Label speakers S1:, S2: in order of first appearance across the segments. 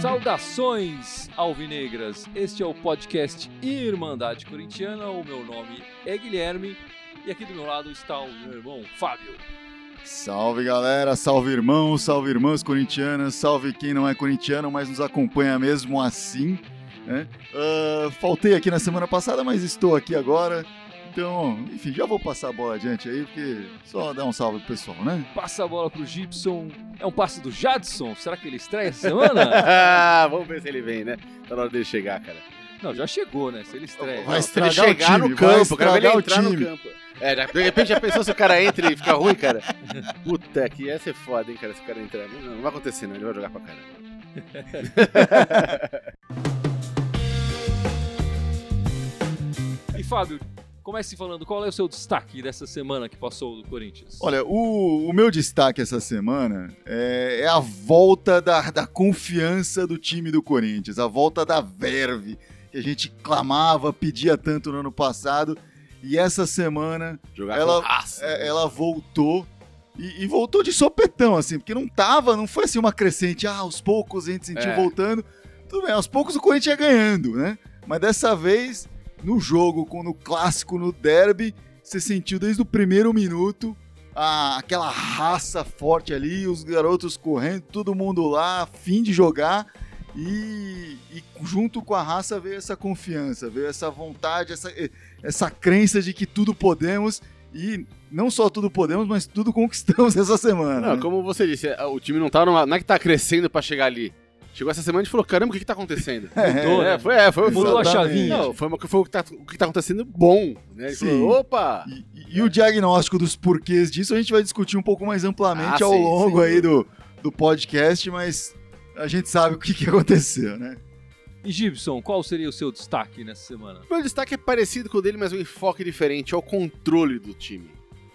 S1: Saudações alvinegras! Este é o podcast Irmandade Corintiana. O meu nome é Guilherme e aqui do meu lado está o meu irmão Fábio.
S2: Salve galera, salve irmãos, salve irmãs corintianas, salve quem não é corintiano, mas nos acompanha mesmo assim. Né? Uh, faltei aqui na semana passada, mas estou aqui agora. Então, enfim, já vou passar a bola adiante aí, porque só dar um salve pro pessoal, né?
S1: Passa a bola pro Gibson. É um passe do Jadson. Será que ele estreia essa semana?
S3: Vamos ver se ele vem, né? Tá na hora dele chegar, cara.
S1: Não, já chegou, né? Se ele estreia.
S2: Vai
S3: se ele chegar
S2: o time,
S3: no campo,
S2: vai
S3: cara, ele entrar no
S2: time.
S3: campo. É, de repente já pensou se o cara entra e fica ruim, cara? Puta, que ia ser foda, hein, cara, se o cara entrar. Não, não vai acontecer, não. Ele vai jogar pra caramba.
S1: E Fábio, comece falando qual é o seu destaque dessa semana que passou do Corinthians.
S2: Olha, o, o meu destaque essa semana é, é a volta da, da confiança do time do Corinthians, a volta da verve que a gente clamava, pedia tanto no ano passado. E essa semana
S3: Jogar
S2: Ela- é, ela voltou e, e voltou de sopetão, assim, porque não tava, não foi assim uma crescente, ah, aos poucos a gente sentiu
S3: É.
S2: voltando. Tudo bem, aos poucos o Corinthians ia ganhando, né? Mas dessa vez, no jogo, com- no clássico, no derby, você sentiu desde o primeiro minuto a- aquela raça forte ali, os garotos correndo, todo mundo lá, fim de jogar. E, e junto com a raça veio essa confiança, veio essa vontade, essa, essa crença de que tudo podemos e não só tudo podemos, mas tudo conquistamos essa semana.
S3: Não,
S2: né?
S3: como você disse, é, o time não tá numa, não é que tá crescendo pra chegar ali. Chegou essa semana e falou, caramba, o que que tá acontecendo?
S1: Mudou, né?
S3: É, foi, é, foi,
S1: Mudou a chavinha.
S3: Não, foi, uma, foi o, que tá, o que tá acontecendo bom, né? Ele
S2: Sim.
S3: falou, opa!
S2: E, e o diagnóstico dos porquês disso a gente vai discutir um pouco mais amplamente
S3: Ah,
S2: ao
S3: sim,
S2: longo
S3: sem
S2: aí do, do podcast, mas a gente sabe o que, que aconteceu, né?
S1: E Gibson, qual seria o seu destaque nessa semana?
S3: Meu destaque é parecido com o dele, mas um enfoque diferente, é o controle do time,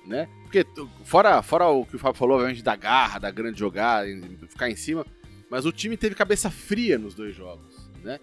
S3: né? Porque, fora, fora o que o Fábio falou, obviamente, da garra, da grande jogada, ficar em cima, mas o time teve cabeça fria nos dois jogos, né?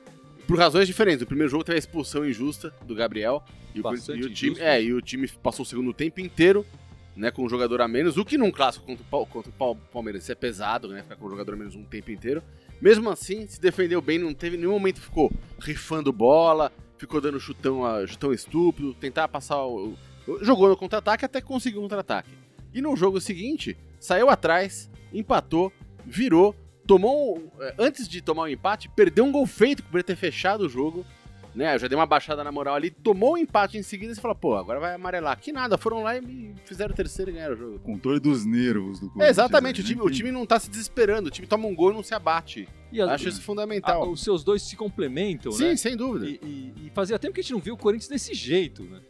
S3: Por razões diferentes. O primeiro jogo teve a expulsão injusta do Gabriel, e o, e o time, é, e o time passou o segundo tempo inteiro, né, com um jogador a menos, o que num clássico contra o, contra o Pal- Palmeiras é pesado, né, ficar com um jogador a menos um tempo inteiro. Mesmo assim, se defendeu bem, não teve nenhum momento ficou rifando bola, ficou dando chutão, chutão estúpido, tentar passar o. Jogou no contra-ataque até conseguiu um contra-ataque. E no jogo seguinte, saiu atrás, empatou, virou, tomou. um- eh, Antes de tomar o empate, perdeu um gol feito, que poderia ter fechado o jogo. Né, eu já dei uma baixada na moral ali, tomou o empate em seguida e você fala, pô, agora vai amarelar. Que nada, foram lá e me fizeram o terceiro e ganharam o jogo.
S2: Controle dos nervos do
S3: É,
S2: Corinthians.
S3: exatamente, o
S2: né?
S3: time, o time não tá se desesperando, o time toma um gol e não se abate.
S1: E as-
S3: Acho isso
S1: a-
S3: fundamental.
S1: os seus dois se complementam,
S3: Sim,
S1: né?
S3: sem dúvida.
S1: E, e- e fazia tempo que a gente não viu o Corinthians desse jeito, né?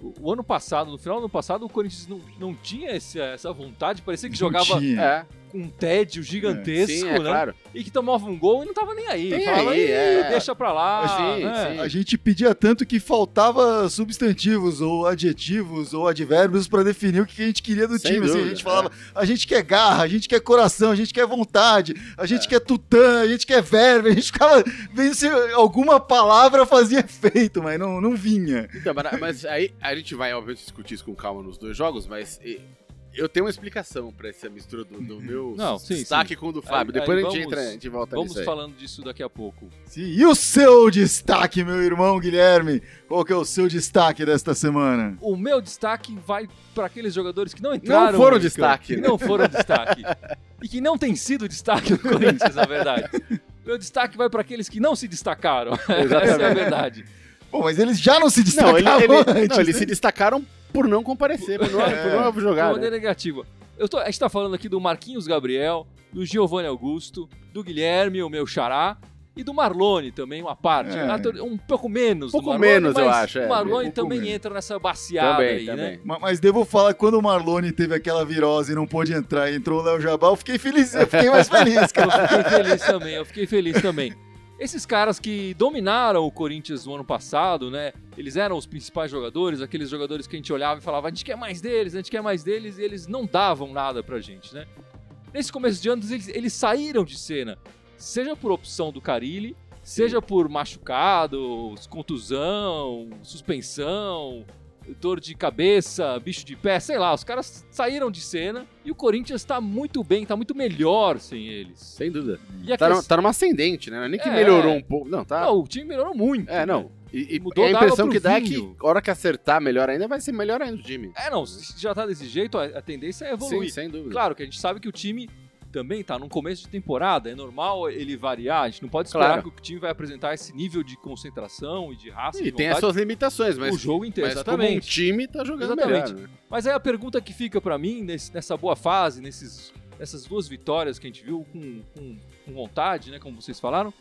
S1: O, o ano passado, no final do ano passado, o Corinthians não, não tinha esse- essa vontade, parecia que
S2: Não
S1: jogava
S2: tinha.
S3: É,
S1: um tédio gigantesco,
S3: sim, é
S1: né?
S3: claro.
S1: E que tomava um gol e não tava nem aí.
S3: Nem
S1: Falava,
S3: aí,
S1: "Ih,
S3: é.
S1: deixa pra lá.
S3: Sim,
S1: né?
S3: sim.
S2: A gente pedia tanto que faltava substantivos ou adjetivos ou advérbios pra definir o que a gente queria do
S3: Sem
S2: time. assim, a gente falava, a gente quer garra, a gente quer coração, a gente quer vontade, a gente quer tutã, a gente quer verve, a gente ficava vendo se alguma palavra fazia efeito, mas não, não vinha.
S3: Então, mas, aí a gente vai, obviamente, discutir isso com calma nos dois jogos, mas eu tenho uma explicação pra essa mistura do, do meu
S1: Não, sim,
S3: destaque com o do Fábio.
S1: Aí-
S3: Depois
S1: aí
S3: a, gente
S1: vamos-
S3: entra, a gente volta
S1: Vamos
S3: nisso aí.
S1: falando disso daqui a pouco.
S2: Sim, E o seu destaque, meu irmão Guilherme? Qual que é o seu destaque desta semana?
S1: O meu destaque vai pra aqueles jogadores que não entraram.
S3: Não foram
S1: campo,
S3: destaque,
S1: Que
S3: né?
S1: não foram destaque. e que não tem sido destaque do Corinthians, na verdade. Meu destaque vai pra aqueles que não se destacaram. Essa é a
S3: Exatamente.
S1: verdade.
S2: Bom, mas eles já não se
S3: Não,
S2: destacavam
S3: ele- ele-
S2: antes,
S3: não, eles
S2: né?
S3: se destacaram por não comparecer, por não, por não
S1: De
S3: jogar. né?
S1: maneira negativa. Eu tô, a gente tá falando aqui do Marquinhos Gabriel, do Giovanni Augusto, do Guilherme, o meu xará, e do Marlone também, uma parte.
S2: É.
S1: Tor- Um pouco menos
S3: Um pouco
S1: do Marlone,
S3: menos, eu
S1: mas
S3: acho, é,
S1: O
S3: um
S1: Marlone
S2: pouco
S1: também
S2: menos.
S1: entra nessa baciada
S3: Também,
S1: aí,
S3: também.
S1: né?
S2: Ma- Mas devo falar, quando o Marlone teve aquela virose e não pôde entrar e entrou o Léo Jabal, eu fiquei feliz, eu fiquei mais feliz,
S1: Eu
S2: cara.
S1: fiquei feliz também, eu fiquei feliz também. Esses caras que dominaram o Corinthians no ano passado, né? Eles eram os principais jogadores, aqueles jogadores que a gente olhava e falava, a gente quer mais deles, a gente quer mais deles, e eles não davam nada pra gente, né? Nesse começo de ano, eles, eles saíram de cena, seja por opção do Carilli, seja por machucado, contusão, suspensão, dor de cabeça, bicho de pé, sei lá, os caras saíram de cena e o Corinthians tá muito bem, tá muito melhor sem eles.
S3: Sem dúvida.
S1: E
S3: Tá, numa- tá numa ascendente, né? Não é Nem que
S1: É.
S3: melhorou um pouco. Não, tá.
S1: Não, o time melhorou muito.
S3: É, não. E, e
S1: Mudou
S3: a impressão que dá é que a hora que acertar melhor ainda, vai ser melhor ainda o time.
S1: É, não, se já tá desse jeito, a, a tendência é evoluir.
S3: Sim, sem dúvida.
S1: Claro que a gente sabe que o time também tá num começo de temporada, é normal ele variar, a gente não pode esperar
S3: Claro.
S1: que o time vai apresentar esse nível de concentração e de raça
S3: E
S1: de
S3: tem as suas limitações, mas,
S1: o jogo inteiro,
S3: mas como um
S1: exatamente.
S3: time tá jogando
S1: Exatamente.
S3: melhor. Né?
S1: Mas aí a pergunta que fica pra mim nesse- nessa boa fase, nesses, nessas duas vitórias que a gente viu com, com, com vontade, né, como vocês falaram,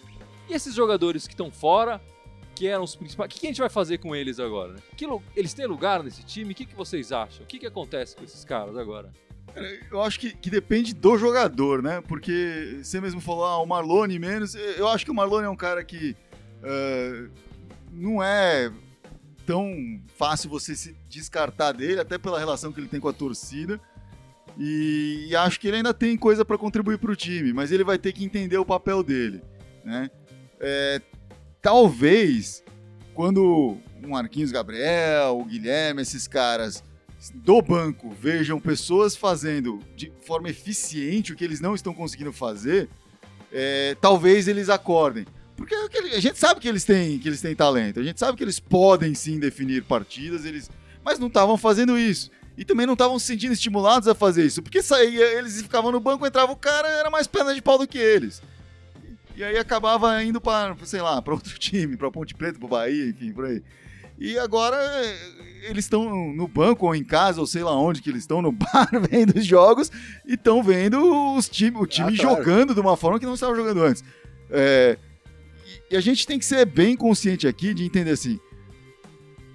S1: e esses jogadores que estão fora, que eram os principais, o que, que a gente vai fazer com eles agora? Né? Que eles têm lugar nesse time? O que, que vocês acham? O que, que acontece com esses caras agora?
S2: Eu acho que, que depende do jogador, né? Porque você mesmo falou, ah, o Marlone menos. Eu acho que o Marlone é um cara que ah, não é tão fácil você se descartar dele, até pela relação que ele tem com a torcida. E, e acho que ele ainda tem coisa para contribuir para o time, mas ele vai ter que entender o papel dele, né? É, talvez quando o Marquinhos Gabriel, o Guilherme, esses caras do banco vejam pessoas fazendo de forma eficiente o que eles não estão conseguindo fazer, é, talvez eles acordem. Porque é a gente sabe que eles têm que eles têm talento, a gente sabe que eles podem sim definir partidas, eles, mas não estavam fazendo isso. E também não estavam se sentindo estimulados a fazer isso, porque saía, eles ficavam no banco, entrava o cara, era mais perna de pau do que eles. E aí acabava indo para, sei lá, para outro time, para Ponte Preta, para Bahia, enfim, por aí. E agora eh, eles estão no banco ou em casa, ou sei lá onde que eles estão, no bar, vendo os jogos e estão vendo os time, o time
S3: claro.
S2: jogando de uma forma que não estava jogando antes. É, e, a gente tem que ser bem consciente aqui de entender assim.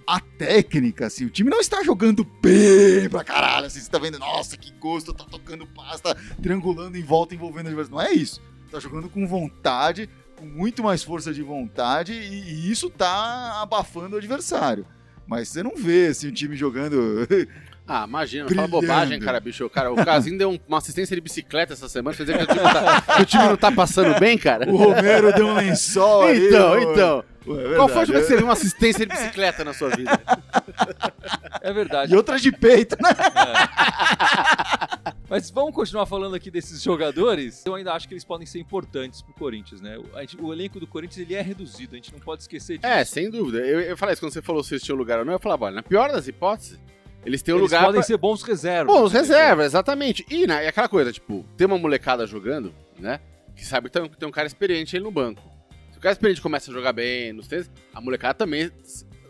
S2: A técnica, assim, o time não está jogando bem pra caralho. Assim, você tá vendo, nossa, que gosto, tá tocando pasta, triangulando em volta, envolvendo adversário. Não é isso. Tá jogando com vontade, com muito mais força de vontade, e, e isso tá abafando o adversário. Mas você não vê assim, o time jogando.
S3: Ah, imagina, fala bobagem, cara, bicho. Cara, o Casim deu um- uma assistência de bicicleta essa semana, quer dizer que o time não tá, que o time não tá passando bem, cara.
S2: o Romero deu um lençol aí,
S3: Então,
S2: ó.
S3: então.
S2: Ué, é
S3: Qual foi a última vez que você viu uma assistência de bicicleta na sua vida?
S1: É verdade.
S2: E outras de peito, né?
S1: Mas vamos continuar falando aqui desses jogadores. Eu ainda acho que eles podem ser importantes pro Corinthians, né? O, a gente- o elenco do Corinthians ele é reduzido, a gente não pode esquecer disso.
S3: É, sem dúvida. Eu, eu falei isso quando você falou se eles tinham lugar ou não. Eu falava, olha, na pior das hipóteses, eles têm um
S1: eles
S3: lugar
S1: podem
S3: pra...
S1: ser bons reservas.
S3: Bom, os reservas, exatamente. E, né, e aquela coisa, tipo, tem uma molecada jogando, né? Que sabe que tem, um cara experiente aí no banco. Se o cara experiente começa a jogar bem nos treinos, a molecada também.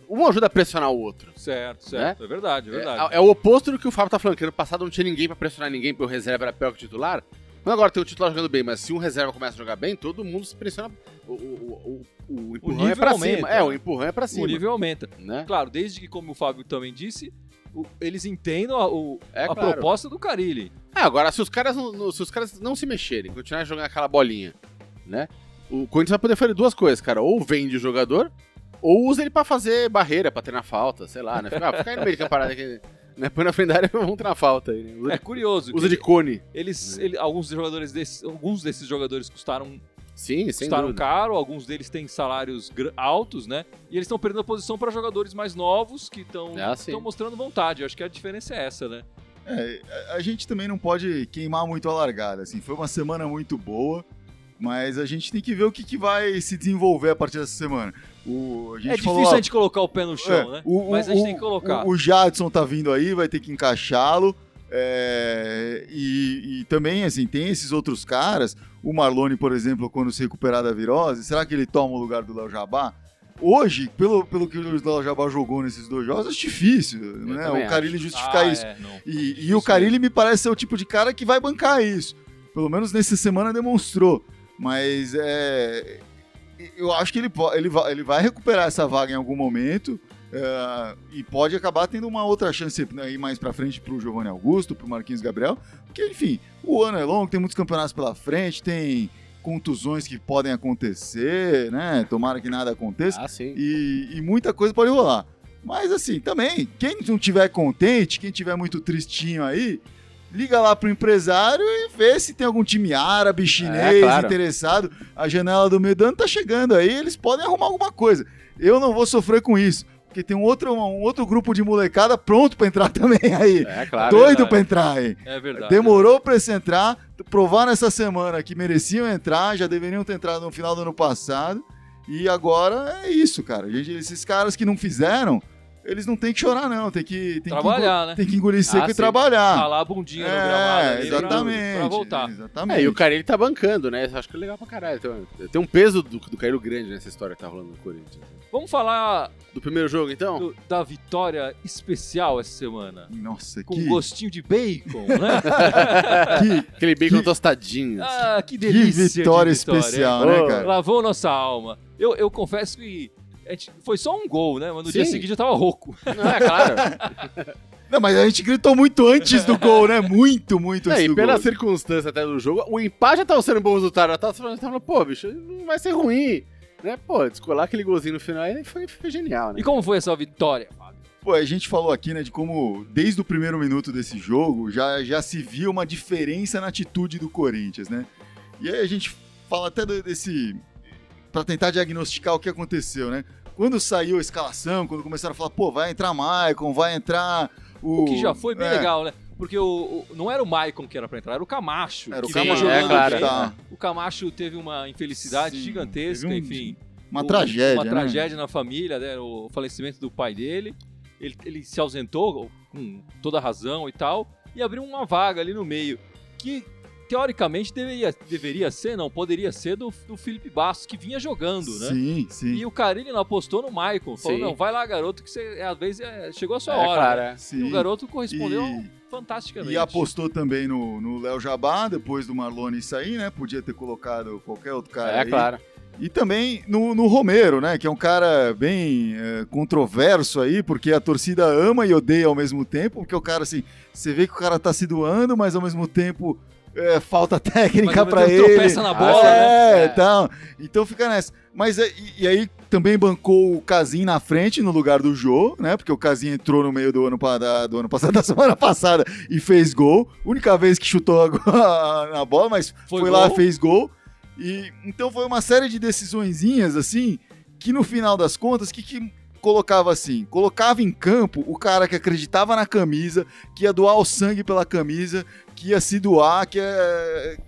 S3: Um ajuda a pressionar o outro.
S1: Certo, certo. É verdade, é verdade.
S3: É, é o oposto do que o Fábio tá falando, que ano passado não tinha ninguém pra pressionar ninguém, porque o reserva era pior que o titular. Mas agora tem o titular jogando bem, mas se um reserva começa a jogar bem, todo mundo se pressiona. O, o, o, o empurrão é pra
S1: aumenta,
S3: cima. É,
S1: né?
S3: o empurrão é pra cima.
S1: o nível aumenta.
S3: Né?
S1: Claro, desde que, como o Fábio também disse, eles entendam a, o-
S3: É,
S1: a
S3: claro.
S1: proposta do Carilli.
S3: É, agora, se os caras não, se os caras não se mexerem, continuarem jogando aquela bolinha, né? O Corinthians vai poder fazer duas coisas, cara. Ou vende o jogador, ou usa ele pra fazer barreira, pra treinar falta, sei lá, né? Fica, ah, fica aí no meio de camparada aqui, né? Põe na frente da área e vamos treinar falta aí, né?
S1: É curioso.
S3: usa de cone.
S1: eles, ele- alguns jogadores desses, alguns desses jogadores custaram,
S3: Sim, sem
S1: custaram
S3: dúvida.
S1: caro, alguns deles têm salários altos, né? E eles estão perdendo a posição para jogadores mais novos que estão
S3: Ah,
S1: mostrando vontade. Eu acho que a diferença é essa, né?
S2: É, a- gente também não pode queimar muito a largada. Assim, foi uma semana muito boa, mas a gente tem que ver o que, que vai se desenvolver a partir dessa semana. O, a gente
S1: é difícil
S2: falou,
S1: a gente colocar o pé no chão,
S2: é,
S1: né?
S2: o-
S1: Mas a
S2: o-
S1: gente tem que colocar.
S2: O, o Jadson tá vindo aí, vai ter que encaixá-lo. É, e, e também, assim, tem esses outros caras. O Marlone, por exemplo, quando se recuperar da virose, será que ele toma o lugar do Léo Jabá? Hoje, pelo, pelo que o Léo Jabá jogou nesses dois jogos, acho difícil. Né?
S3: também
S2: O Carilli justificar
S1: Ah,
S2: isso.
S1: é, não.
S2: E, e o Carilli me parece ser o tipo de cara que vai bancar isso. Pelo menos nessa semana demonstrou. Mas é, eu acho que ele, ele, vai, ele vai recuperar essa vaga em algum momento. É, e pode acabar tendo uma outra chance né, aí mais pra frente pro Giovanni Augusto, pro Marquinhos Gabriel. Porque, enfim, o ano é longo, tem muitos campeonatos pela frente, tem contusões que podem acontecer, né? Tomara que nada aconteça
S3: Ah, sim.
S2: e, e muita coisa pode rolar. Mas assim, também, quem não tiver contente, quem tiver muito tristinho aí, liga lá pro empresário e vê se tem algum time árabe, chinês
S3: claro.
S2: interessado. A janela do meio do ano tá chegando aí, eles podem arrumar alguma coisa. Eu não vou sofrer com isso. Porque tem um outro, um outro grupo de molecada pronto pra entrar também aí.
S3: É, claro.
S2: Doido
S1: verdade.
S2: pra entrar aí.
S1: É verdade.
S2: Demorou pra esse entrar, provaram essa semana que mereciam entrar, já deveriam ter entrado no final do ano passado. E agora é isso, cara. Esses caras que não fizeram, eles não tem que chorar, não. Tem que, tem
S1: Trabalhar,
S2: que,
S1: né?
S2: Tem que engolir seco
S3: Ah,
S2: e
S3: sim.
S2: trabalhar.
S1: Ralar a bundinha no gramado
S2: É,
S1: ali pra-
S2: exatamente.
S1: pra voltar.
S2: Exatamente.
S3: É, e o Carilli tá bancando, né? Acho que é legal pra caralho. Tem, um peso do, do Carilli grande nessa história que tá rolando no Corinthians.
S1: Vamos falar
S3: Do primeiro jogo, então?
S1: do- da vitória especial essa semana.
S2: Nossa,
S1: Com
S2: que,
S1: gostinho de bacon, né?
S2: que,
S3: Aquele bacon
S2: Que-
S3: tostadinho. assim.
S1: ah, que
S2: que
S1: delícia. de
S2: vitória
S1: vitória,
S2: especial, né, cara?
S1: Lavou nossa alma. Eu, eu confesso que gente- foi só um gol, né? Mas no
S3: Sim.
S1: dia seguinte eu tava rouco.
S3: Não, é claro.
S2: Não, mas a gente gritou muito antes do gol, né? Muito, muito
S3: É,
S2: antes
S3: e
S2: do
S3: pela
S2: gol.
S3: circunstância até do jogo, o empate já tava sendo um bom resultado. Já tava falando, pô, bicho, não vai ser ruim. Né? Pô, descolar aquele golzinho no final aí foi, foi genial, né?
S1: E como foi essa vitória, Fábio?
S2: Pô, a gente falou aqui, né, de como desde o primeiro minuto desse jogo já, já se viu uma diferença na atitude do Corinthians, né? E aí a gente fala até desse. pra tentar diagnosticar o que aconteceu, né? Quando saiu a escalação, quando começaram a falar, pô, vai entrar Maicon, vai entrar o.
S1: O que já foi bem
S2: é,
S1: legal, né? Porque o, o- não era o Maicon que era pra entrar, era o Camacho.
S2: Era o Camacho
S3: é claro.
S2: tá.
S1: O Camacho teve uma infelicidade
S2: Sim,
S1: gigantesca,
S2: um-
S1: enfim.
S2: Uma
S1: o-
S2: tragédia.
S1: Uma
S2: né?
S1: tragédia na família, né? O falecimento do pai dele. Ele, ele se ausentou com toda razão e tal. E abriu uma vaga ali no meio. Que teoricamente deveria, deveria ser, não, poderia ser do, do Felipe Bastos, que vinha jogando, né?
S2: Sim, sim.
S1: E o Carilli não apostou no Maicon. Falou,
S3: Sim.
S1: não, vai lá, garoto, que você, às vezes é, chegou a sua
S3: é,
S1: hora.
S3: claro,
S1: né?
S3: é.
S2: sim.
S1: E o garoto correspondeu
S2: E-
S1: fantasticamente.
S2: E apostou também no no Léo Jabá, depois do Marlone sair, né? Podia ter colocado qualquer outro cara
S3: É,
S2: aí.
S3: claro.
S2: E também no, no Romero, né? Que é um cara bem é, controverso aí, porque a torcida ama e odeia ao mesmo tempo, porque o cara, assim, você vê que o cara tá se doando, mas ao mesmo tempo é, falta técnica
S1: tempo,
S2: ele.
S1: tropeça na
S3: Ah,
S1: bola,
S2: é,
S1: né?
S2: então, então fica nessa. Mas é, e, e aí também bancou o Casim na frente no lugar do Jô, né? Porque o Casim entrou no meio do ano, da, do ano passado, da semana passada, e fez gol. Única vez que chutou a, na bola, mas
S1: Foi
S2: foi, lá, fez gol. E então foi uma série de decisõezinhas assim, que no final das contas, que que colocava assim, colocava em campo o cara que acreditava na camisa, que ia doar o sangue pela camisa, que ia se doar, que ia,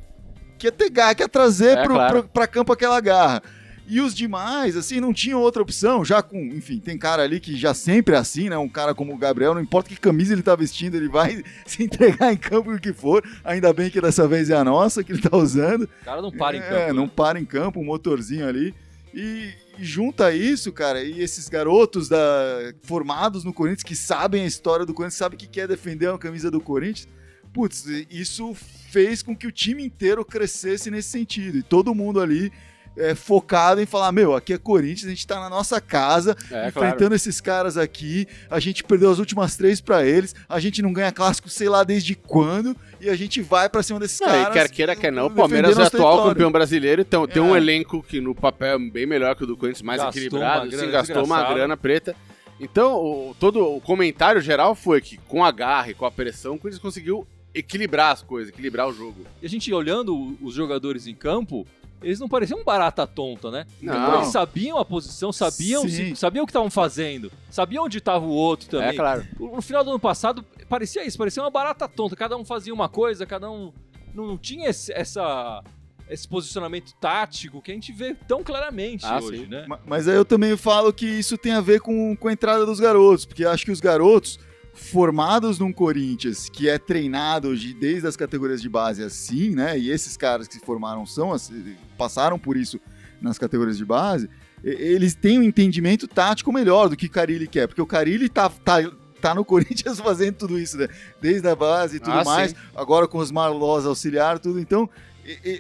S2: que ia ter garra, que ia trazer
S3: É,
S2: pro,
S3: claro.
S2: pro- pra campo aquela garra. E os demais, assim, não tinham outra opção, já com, enfim, tem cara ali que já sempre é assim, né? Um cara como o Gabriel, não importa que camisa ele tá vestindo, ele vai se entregar em campo o que for. Ainda bem que dessa vez é a nossa que ele tá usando.
S1: O cara não para em
S2: É,
S1: campo.
S2: não
S1: né?
S2: para em campo, um motorzinho ali. E, junta isso, cara, e esses garotos da, formados no Corinthians que sabem a história do Corinthians, sabem que quer defender a camisa do Corinthians. Putz, isso fez com que o time inteiro crescesse nesse sentido. E todo mundo ali é, focado em falar: meu, aqui é Corinthians, a gente tá na nossa casa,
S3: É,
S2: enfrentando
S3: claro.
S2: esses caras aqui. A gente perdeu as últimas três pra eles. A gente não ganha clássico, sei lá desde quando. E a gente vai pra cima desses
S3: Não,
S2: caras.
S3: e quer queira, quer não, o Palmeiras é atual
S2: território.
S3: campeão brasileiro, então tem
S2: É.
S3: um elenco que no papel é bem melhor que o do Corinthians, mais
S1: Gastou
S3: equilibrado,
S1: uma
S3: se
S1: grana
S3: gastou uma grana preta. Então, o, todo o comentário geral foi que com a garra e com a pressão, o Corinthians conseguiu equilibrar as coisas, equilibrar o jogo.
S1: E a gente olhando os jogadores em campo, eles não pareciam barata tonta, né?
S3: Não.
S1: Eles sabiam a posição, sabiam, se- sabiam o que estavam fazendo, sabiam onde estava o outro também.
S3: É claro.
S1: No final do ano passado, parecia isso, parecia uma barata tonta. Cada um fazia uma coisa, cada um não tinha esse, essa, esse posicionamento tático que a gente vê tão claramente
S3: Ah,
S1: hoje,
S3: sim.
S1: né?
S2: Ma- Mas aí eu também falo que isso tem a ver com, com a entrada dos garotos, porque eu acho que os garotos formados num Corinthians que é treinado de- desde as categorias de base assim, né? E esses caras que se formaram são assim, passaram por isso nas categorias de base, e- eles têm um entendimento tático melhor do que o Carilli quer, porque o Carilli tá, tá, tá no Corinthians fazendo tudo isso, né? Desde a base e tudo
S3: Ah,
S2: mais,
S3: sim.
S2: agora com os Marlós auxiliar, tudo. Então,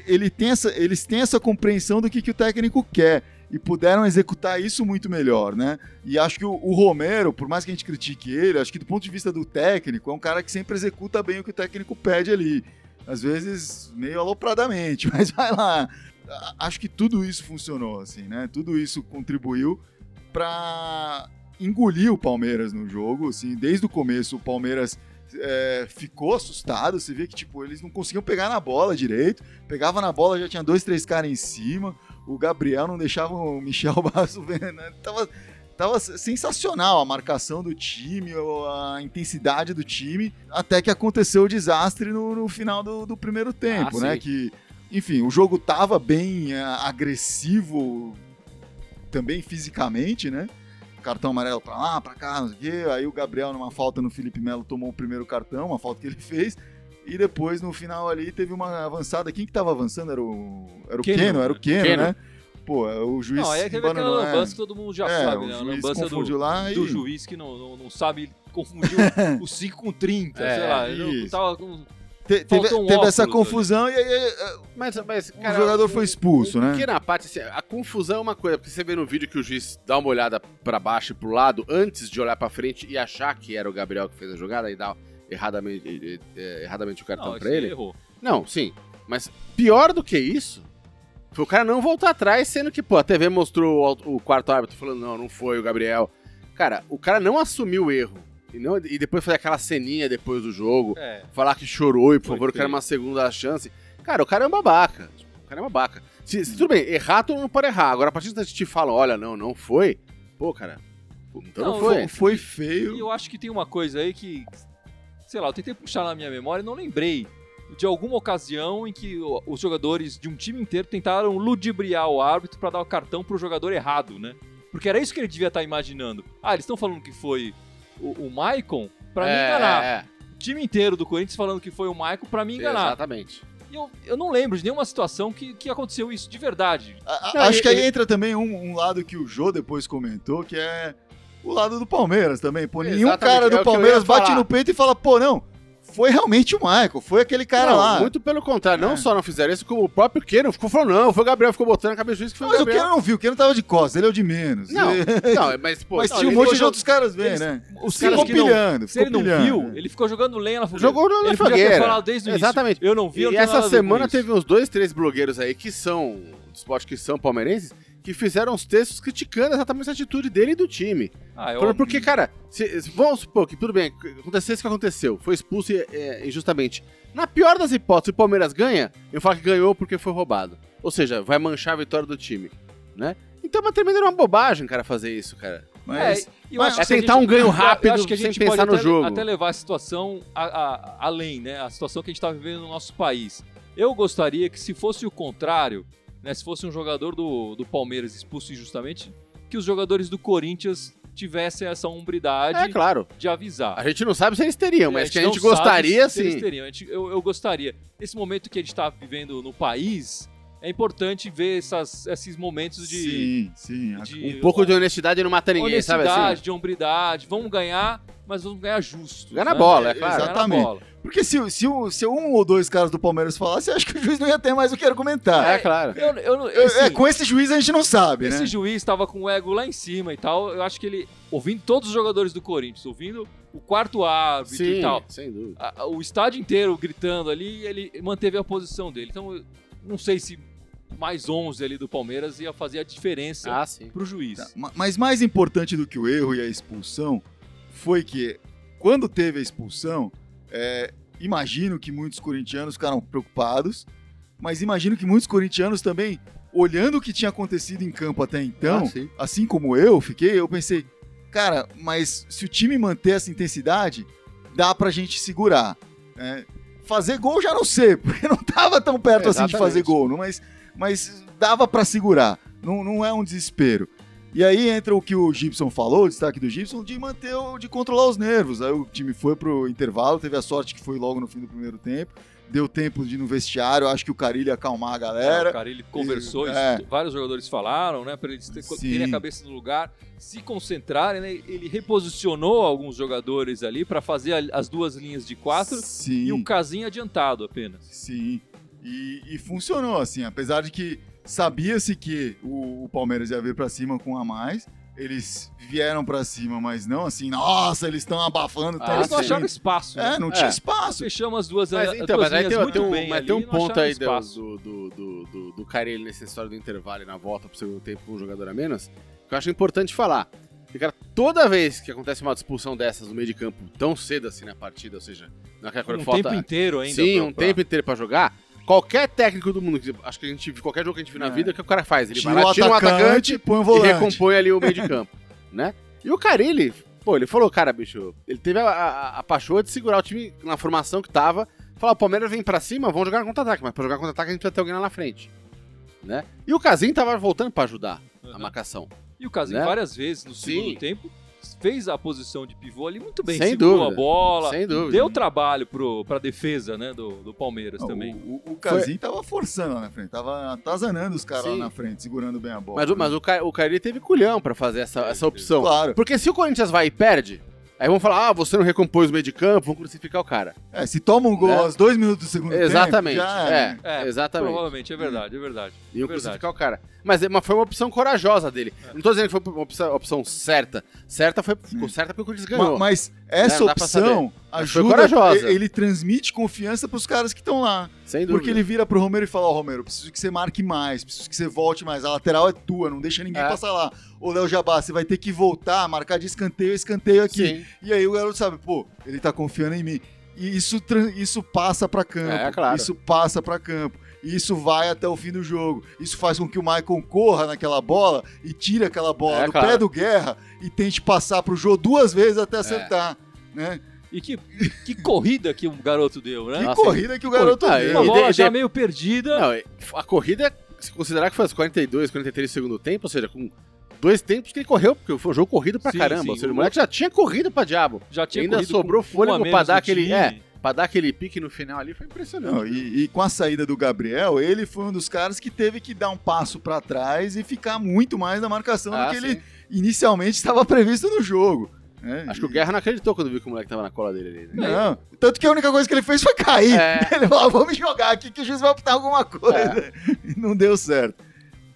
S2: ele tem essa, eles têm essa compreensão do que, que o técnico quer e puderam executar isso muito melhor, né? E acho que o, o Romero, por mais que a gente critique ele, acho que do ponto de vista do técnico, é um cara que sempre executa bem o que o técnico pede ali. Às vezes meio alopradamente, mas vai lá. Acho que tudo isso funcionou, assim, né? Tudo isso contribuiu para engolir o Palmeiras no jogo, assim, desde o começo o Palmeiras é, ficou assustado, você vê que tipo eles não conseguiam pegar na bola direito, pegava na bola já tinha dois, três caras em cima, o Gabriel não deixava o Michel Basso ver, né? Tava, tava sensacional a marcação do time, a intensidade do time, até que aconteceu o desastre no, no final do, do, primeiro tempo,
S3: Ah,
S2: né?
S3: sim.
S2: Que, enfim, o jogo tava bem é, agressivo também fisicamente, né? Cartão amarelo pra lá, pra cá, não sei o quê. Aí o Gabriel, numa falta no Felipe Melo, tomou o primeiro cartão, uma falta que ele fez. E depois, no final ali, teve uma avançada. Quem que tava avançando? Era o, era o
S1: Keno,
S2: Keno, era o Keno,
S3: Keno.
S2: né? Pô, o juiz.
S1: Não, aí teve aquela
S2: embananou, é.
S1: lambança que todo mundo já
S2: É,
S1: sabe, né? A lambança do,
S2: confundiu lá e...
S1: do juiz que não, não, não sabe confundir o 5 com 30,
S3: É,
S1: sei lá.
S2: Isso.
S1: tava com...
S2: Te- teve
S1: um
S2: teve essa confusão e aí é,
S3: Mas, mas
S2: o jogador foi expulso, né?
S3: Porque na parte, assim, a confusão é uma coisa, porque você vê no vídeo que o juiz dá uma olhada pra baixo e pro lado antes de olhar pra frente e achar que era o Gabriel que fez a jogada e dá erradamente, eh, erradamente o cartão
S1: Não,
S3: pra ele.
S1: errou.
S3: Não, sim. Mas pior do que isso, foi o cara não voltar atrás, sendo que, pô, a TV mostrou o, o quarto árbitro falando, não, não foi o Gabriel. Cara, o cara não assumiu o erro. E, não, e depois fazer aquela ceninha depois do jogo,
S1: É.
S3: falar que chorou e, por
S1: Foi
S3: favor, eu quero uma segunda chance. Cara, o cara é um babaca. O cara é um babaca. Se, se tudo bem, errar, todo mundo pode errar. Agora, a partir que te falam, olha, não, não foi, pô, cara, então não,
S1: Não,
S3: foi.
S2: Foi, foi
S1: E
S2: feio.
S1: eu acho que tem uma coisa aí que, sei lá, eu tentei puxar na minha memória e não lembrei de alguma ocasião em que os jogadores de um time inteiro tentaram ludibriar o árbitro pra dar o cartão pro jogador errado, né? Porque era isso que ele devia estar imaginando. Ah, eles estão falando que foi o, o Maicon pra me
S3: É,
S1: enganar.
S3: é,
S1: O time inteiro do Corinthians falando que foi o Maicon pra me
S3: é,
S1: enganar.
S3: Exatamente.
S1: E eu, eu não lembro de nenhuma situação que, que aconteceu isso, de verdade.
S2: A-
S3: Não,
S2: acho
S3: ele-
S2: que aí
S3: ele-
S2: entra também um, um lado que o Jô depois comentou, que é o lado do Palmeiras também. Pô, nenhum
S3: Exatamente,
S2: cara
S3: é
S2: do
S3: eu
S2: Palmeiras bate no peito e fala, pô, não, foi realmente o Michael, foi aquele cara
S3: Não,
S2: lá.
S3: Muito pelo contrário, não
S2: É.
S3: só não fizeram isso, como o próprio Queiro ficou falando, não, foi o Gabriel, ficou botando na cabeça do juiz que foi
S2: Mas
S3: o
S2: o
S3: Gabriel.
S2: Keno não viu, o Keno tava de costas, ele é o de menos.
S3: Não,
S2: Ele-
S3: não, mas, pô,
S2: Mas
S3: não,
S2: tinha um
S3: ele
S2: monte
S3: ficou
S2: de outros caras vendo,
S1: Eles-
S2: né?
S1: Os
S2: Ficou
S1: caras não,
S2: pilhando,
S1: se
S2: ficou
S1: ele não
S2: pilhando.
S1: viu, ele ficou jogando lenha na fogueira.
S3: Jogou na
S1: ele podia ter
S3: fogueira.
S1: falado desde o início.
S3: Exatamente.
S1: Eu não vi, eu
S3: E
S1: não
S3: essa
S1: a
S3: semana teve uns dois, três blogueiros aí que são esporte que são palmeirenses, que fizeram uns textos criticando exatamente a atitude dele e do time.
S1: Ah, eu,
S3: Porque, cara, se- vamos supor que tudo bem, acontecesse o que aconteceu, foi expulso é, injustamente. Na pior das hipóteses, o Palmeiras ganha, eu falo que ganhou porque foi roubado. Ou seja, vai manchar a vitória do time, né? Então é uma tremenda uma bobagem, cara, fazer isso, cara.
S2: Mas,
S1: É, eu
S2: mas
S1: acho
S3: é
S1: que
S3: tentar
S1: gente-
S3: um ganho rápido
S1: acho que a
S3: sem
S1: gente
S3: pensar
S1: pode
S3: no
S1: até,
S3: jogo.
S1: até levar a situação a- a- além, né? A situação que a gente tá vivendo no nosso país. Eu gostaria que se fosse o contrário, né? Se fosse um jogador do, do Palmeiras expulso injustamente, que os jogadores do Corinthians tivessem essa hombridade
S3: É claro.
S1: de avisar.
S3: A gente não sabe se eles teriam, mas que a gente gostaria,
S1: se eles
S3: sim.
S1: teriam. A gente- eu, eu gostaria. Esse momento que a gente está vivendo no país, é importante ver essas, esses momentos de,
S2: sim, sim. a-
S1: de
S3: Um pouco de honestidade não mata ninguém, sabe
S1: honestidade,
S3: assim?
S1: de hombridade. Vamos ganhar, mas vamos ganhar justo.
S3: Ganhar na
S1: né?
S3: bola, é
S2: É,
S3: claro.
S1: Na
S2: Exatamente.
S1: bola.
S2: Porque se, se, um- se um ou dois caras do Palmeiras falassem, acho que o juiz não ia ter mais o que argumentar.
S3: É, claro.
S1: Eu, eu,
S2: Eu-
S1: assim,
S2: é, com esse juiz a gente não sabe,
S1: esse
S2: né?
S1: juiz estava com o ego lá em cima e tal. Eu acho que ele, ouvindo todos os jogadores do Corinthians, ouvindo o quarto árbitro
S3: Sim,
S1: e tal,
S3: sem dúvida.
S1: a- o estádio inteiro gritando ali, ele manteve a posição dele. Então, eu não sei se mais 11 ali do Palmeiras ia fazer a diferença
S3: Ah, sim.
S1: pro juiz.
S2: Tá, ma- Mas mais importante do que o erro e a expulsão foi que, quando teve a expulsão, é, imagino que muitos corintianos ficaram preocupados, mas imagino que muitos corintianos também, olhando o que tinha acontecido em campo até então,
S3: Ah, sim.
S2: assim como eu fiquei, eu pensei, cara, mas se o time manter essa intensidade, dá pra gente segurar. né? Fazer gol já não sei, porque não tava tão perto assim de fazer gol, mas, mas dava pra segurar. Não, não é um desespero. E aí entra o que o Gibson falou, o destaque do Gibson, de manter, o- de controlar os nervos. Aí o time foi pro intervalo, teve a sorte que foi logo no fim do primeiro tempo. Deu tempo de ir no vestiário, acho que o Carilho ia acalmar a
S1: É,
S2: galera.
S1: o cara ele conversou,
S2: É.
S1: isso, vários jogadores falaram, né, para eles terem a cabeça no lugar, se concentrarem, né? Ele reposicionou alguns jogadores ali para fazer as duas linhas de quatro
S2: Sim.
S1: e o casinho adiantado apenas.
S2: Sim. E, e funcionou, assim, apesar de que sabia-se que o, o Palmeiras ia vir pra cima com um a mais. Eles vieram pra cima, mas não assim, nossa, eles estão abafando.
S3: Ah,
S1: eles não
S3: sim.
S1: acharam espaço. né?
S2: É, não
S3: É.
S2: tinha espaço.
S1: Fechamos as duas,
S3: Mas,
S1: as
S3: então,
S1: duas
S3: mas aí tem,
S1: muito
S3: tem um,
S1: bem
S3: mas
S1: ali,
S3: tem um ponto aí do,
S1: espaço.
S3: do, do, do, do, do Carelli nessa história do intervalo e na volta pro segundo tempo com um jogador a menos, que eu acho importante falar. Porque, cara, toda vez que acontece uma expulsão dessas no meio de campo tão cedo assim na partida, ou seja, naquela coisa
S1: um
S3: falta.
S1: tempo inteiro ainda.
S3: Sim,
S1: pra-
S3: um
S1: pra-
S3: tempo inteiro pra jogar. Qualquer técnico do mundo, que- acho que a gente qualquer jogo que a gente viu na
S2: É.
S3: vida, o que o cara faz? Ele
S2: Tira
S3: vai lá,
S2: o
S3: tira um
S2: atacante,
S3: atacante
S2: põe
S3: e
S2: volante.
S3: recompõe ali o meio de campo. né? E o Carilli, pô, ele falou, cara, bicho, ele teve a, a, a paixão de segurar o time na formação que tava, falar, o Palmeiras vem pra cima, vamos jogar contra-ataque, mas pra jogar contra-ataque a gente precisa ter alguém lá na frente, né? E o Casim tava voltando pra ajudar a
S1: Uhum.
S3: marcação.
S1: E o Casim
S3: Né?
S1: várias vezes no
S3: Sim.
S1: segundo tempo fez a posição de pivô ali muito bem.
S3: Sem
S1: Segurou
S3: dúvida.
S1: a bola,
S3: Sem dúvida.
S1: deu trabalho pro, pra defesa né, do, do Palmeiras
S2: Não,
S1: também.
S2: O, o, o Casim tava forçando lá na frente, tava atazanando os caras lá na frente, segurando bem a bola.
S3: Mas, o- mas o, Ca- o Carilli teve culhão pra fazer essa, essa opção.
S2: Claro.
S3: Porque se o Corinthians vai e perde, aí vão falar, ah, você não recompôs o meio de campo, vão crucificar o cara.
S2: É, se toma um gol
S3: Né?
S2: aos dois minutos do segundo
S3: Exatamente.
S2: tempo, já
S3: é,
S1: É,
S3: exatamente.
S1: Provavelmente, é verdade, é verdade.
S3: Iam
S1: Verdade.
S3: crucificar o cara. Mas, é- mas foi uma opção corajosa dele. Não tô dizendo que foi uma opção, opção certa. Certa foi, ficou certa porque o Corinthians ganhou.
S2: Mas essa
S3: dá pra
S2: opção.
S3: Mas
S2: ajuda.
S3: corajosa.
S2: e- Ele transmite confiança pros caras que estão lá.
S3: Sem dúvida.
S2: Porque ele vira pro Romero e fala: Ó, Romero, preciso que você marque mais, preciso que você volte mais. A lateral é tua, não deixa ninguém
S3: É.
S2: passar lá. Ô, Léo Jabá, você vai ter que voltar, marcar de escanteio escanteio aqui.
S3: Sim.
S2: E aí o garoto sabe, pô, ele tá confiando em mim. E isso, isso passa pra campo.
S3: É, claro.
S2: Isso passa pra campo. E isso vai até o fim do jogo. Isso faz com que o Maicon corra naquela bola e tire aquela bola
S3: É,
S2: do
S3: claro.
S2: pé do Guerra e tente passar pro Jô duas vezes até acertar. Né?
S1: E que, que corrida que o garoto deu, né?
S2: Que
S3: Nossa,
S2: corrida que o garoto
S3: Puta,
S2: deu.
S1: Uma
S3: e
S1: bola
S3: de-
S1: já meio perdida.
S3: Não, a corrida, se considerar que foi aos 42, 43 do segundo tempo, ou seja, com dois tempos que ele correu, porque foi um jogo corrido pra
S1: Sim,
S3: caramba.
S1: sim,
S3: ou seja, o
S1: o-
S3: moleque já tinha corrido pra diabo.
S1: já tinha
S3: ainda
S1: corrido
S3: sobrou
S1: com um
S3: fôlego pra dar
S1: no
S3: aquele- é. Pra dar aquele pique no final ali foi impressionante.
S2: Não, e, e com a saída do Gabriel, ele foi um dos caras que teve que dar um passo pra trás e ficar muito mais na marcação
S3: Ah,
S2: do que
S3: sim.
S2: ele inicialmente estava previsto no jogo. né?
S3: Acho que o Guerra não acreditou quando viu que o moleque tava na cola dele ali. né?
S2: Não, tanto que a única coisa que ele fez foi cair.
S3: É.
S2: Ele falou, ah, vamos jogar aqui que o juiz vai optar alguma coisa. E não deu certo.